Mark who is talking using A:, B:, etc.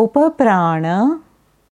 A: Upaprana